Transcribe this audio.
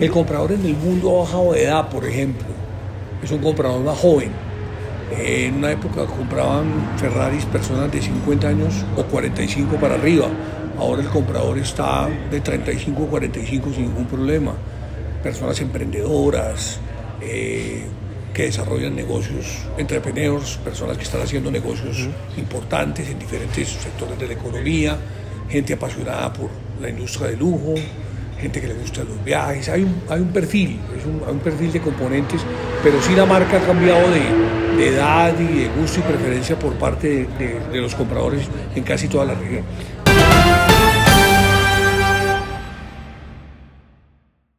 El comprador en el mundo ha bajado de edad, por ejemplo. Es un comprador más joven. En una época compraban Ferraris personas de 50 años o 45 para arriba. Ahora el comprador está de 35 o 45 sin ningún problema. Personas emprendedoras, eh, que desarrollan negocios, entrepreneurs, personas que están haciendo negocios importantes en diferentes sectores de la economía, gente apasionada por la industria de lujo, gente que le gusta los viajes. Hay un, hay un perfil, es un, hay un perfil de componentes, pero sí la marca ha cambiado de, edad y de gusto y preferencia por parte de- de los compradores en casi toda la región.